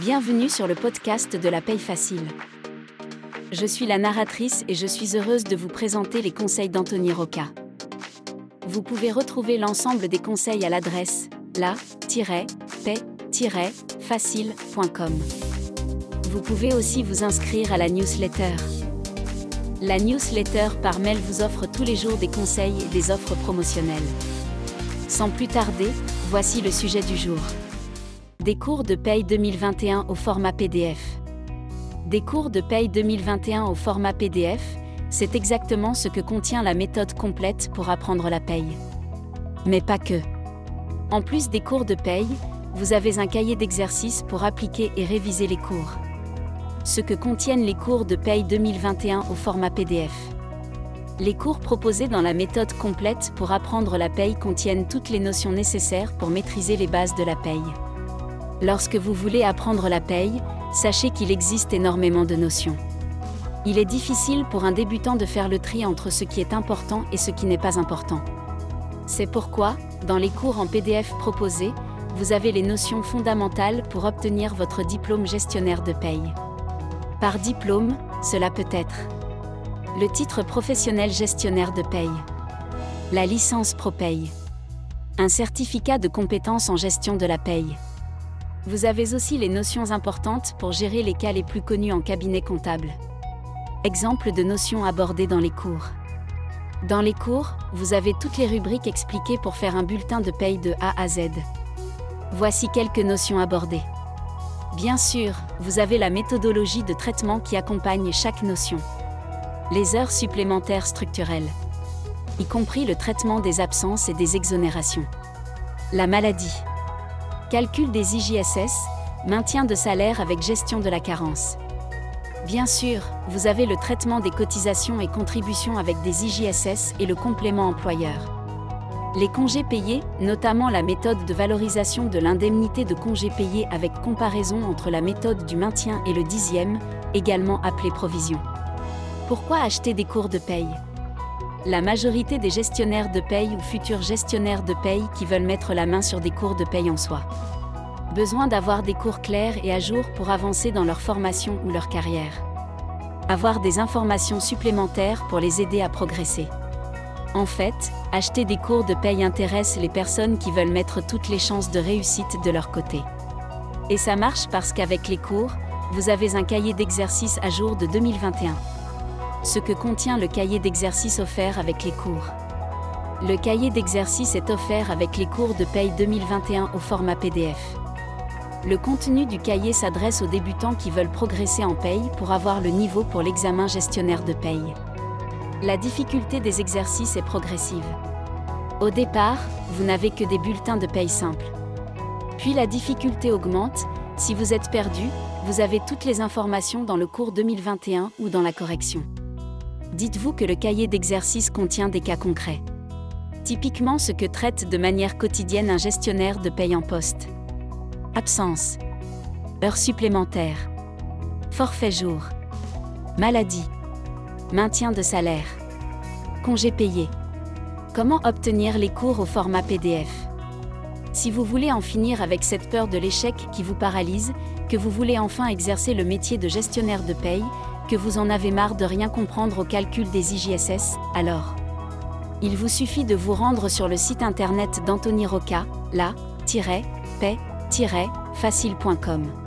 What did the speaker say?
Bienvenue sur le podcast de la paye facile. Je suis la narratrice et je suis heureuse de vous présenter les conseils d'Anthony Roca. Vous pouvez retrouver l'ensemble des conseils à l'adresse la-paix-facile.com. Vous pouvez aussi vous inscrire à la newsletter. La newsletter par mail vous offre tous les jours des conseils et des offres promotionnelles. Sans plus tarder, voici le sujet du jour. Des cours de paye 2021 au format PDF. Des cours de paye 2021 au format PDF, c'est exactement ce que contient la méthode complète pour apprendre la paye. Mais pas que. En plus des cours de paye, vous avez un cahier d'exercices pour appliquer et réviser les cours. Ce que contiennent les cours de paye 2021 au format PDF. Les cours proposés dans la méthode complète pour apprendre la paye contiennent toutes les notions nécessaires pour maîtriser les bases de la paye. Lorsque vous voulez apprendre la paye, sachez qu'il existe énormément de notions. Il est difficile pour un débutant de faire le tri entre ce qui est important et ce qui n'est pas important. C'est pourquoi, dans les cours en PDF proposés, vous avez les notions fondamentales pour obtenir votre diplôme gestionnaire de paye. Par diplôme, cela peut être le titre professionnel gestionnaire de paye, la licence ProPaye, un certificat de compétence en gestion de la paye, vous avez aussi les notions importantes pour gérer les cas les plus connus en cabinet comptable. Exemple de notions abordées dans les cours. Dans les cours, vous avez toutes les rubriques expliquées pour faire un bulletin de paye de A à Z. Voici quelques notions abordées. Bien sûr, vous avez la méthodologie de traitement qui accompagne chaque notion. Les heures supplémentaires structurelles. Y compris le traitement des absences et des exonérations. La maladie. Calcul des IJSS, maintien de salaire avec gestion de la carence. Bien sûr, vous avez le traitement des cotisations et contributions avec des IJSS et le complément employeur. Les congés payés, notamment la méthode de valorisation de l'indemnité de congés payés avec comparaison entre la méthode du maintien et le dixième, également appelée provision. Pourquoi acheter des cours de paye? La majorité des gestionnaires de paye ou futurs gestionnaires de paye qui veulent mettre la main sur des cours de paye en soi. Besoin d'avoir des cours clairs et à jour pour avancer dans leur formation ou leur carrière. Avoir des informations supplémentaires pour les aider à progresser. En fait, acheter des cours de paye intéresse les personnes qui veulent mettre toutes les chances de réussite de leur côté. Et ça marche parce qu'avec les cours, vous avez un cahier d'exercice à jour de 2021 ce que contient le cahier d'exercice offert avec les cours. Le cahier d'exercice est offert avec les cours de paye 2021 au format PDF. Le contenu du cahier s'adresse aux débutants qui veulent progresser en paye pour avoir le niveau pour l'examen gestionnaire de paye. La difficulté des exercices est progressive. Au départ, vous n'avez que des bulletins de paye simples. Puis la difficulté augmente, si vous êtes perdu, vous avez toutes les informations dans le cours 2021 ou dans la correction. Dites-vous que le cahier d'exercice contient des cas concrets. Typiquement ce que traite de manière quotidienne un gestionnaire de paye en poste. Absence. Heures supplémentaires. Forfait jour. Maladie. Maintien de salaire. Congé payé. Comment obtenir les cours au format PDF Si vous voulez en finir avec cette peur de l'échec qui vous paralyse, que vous voulez enfin exercer le métier de gestionnaire de paye, que vous en avez marre de rien comprendre au calcul des IJSS, alors il vous suffit de vous rendre sur le site internet d'Anthony Roca, la-paix-facile.com.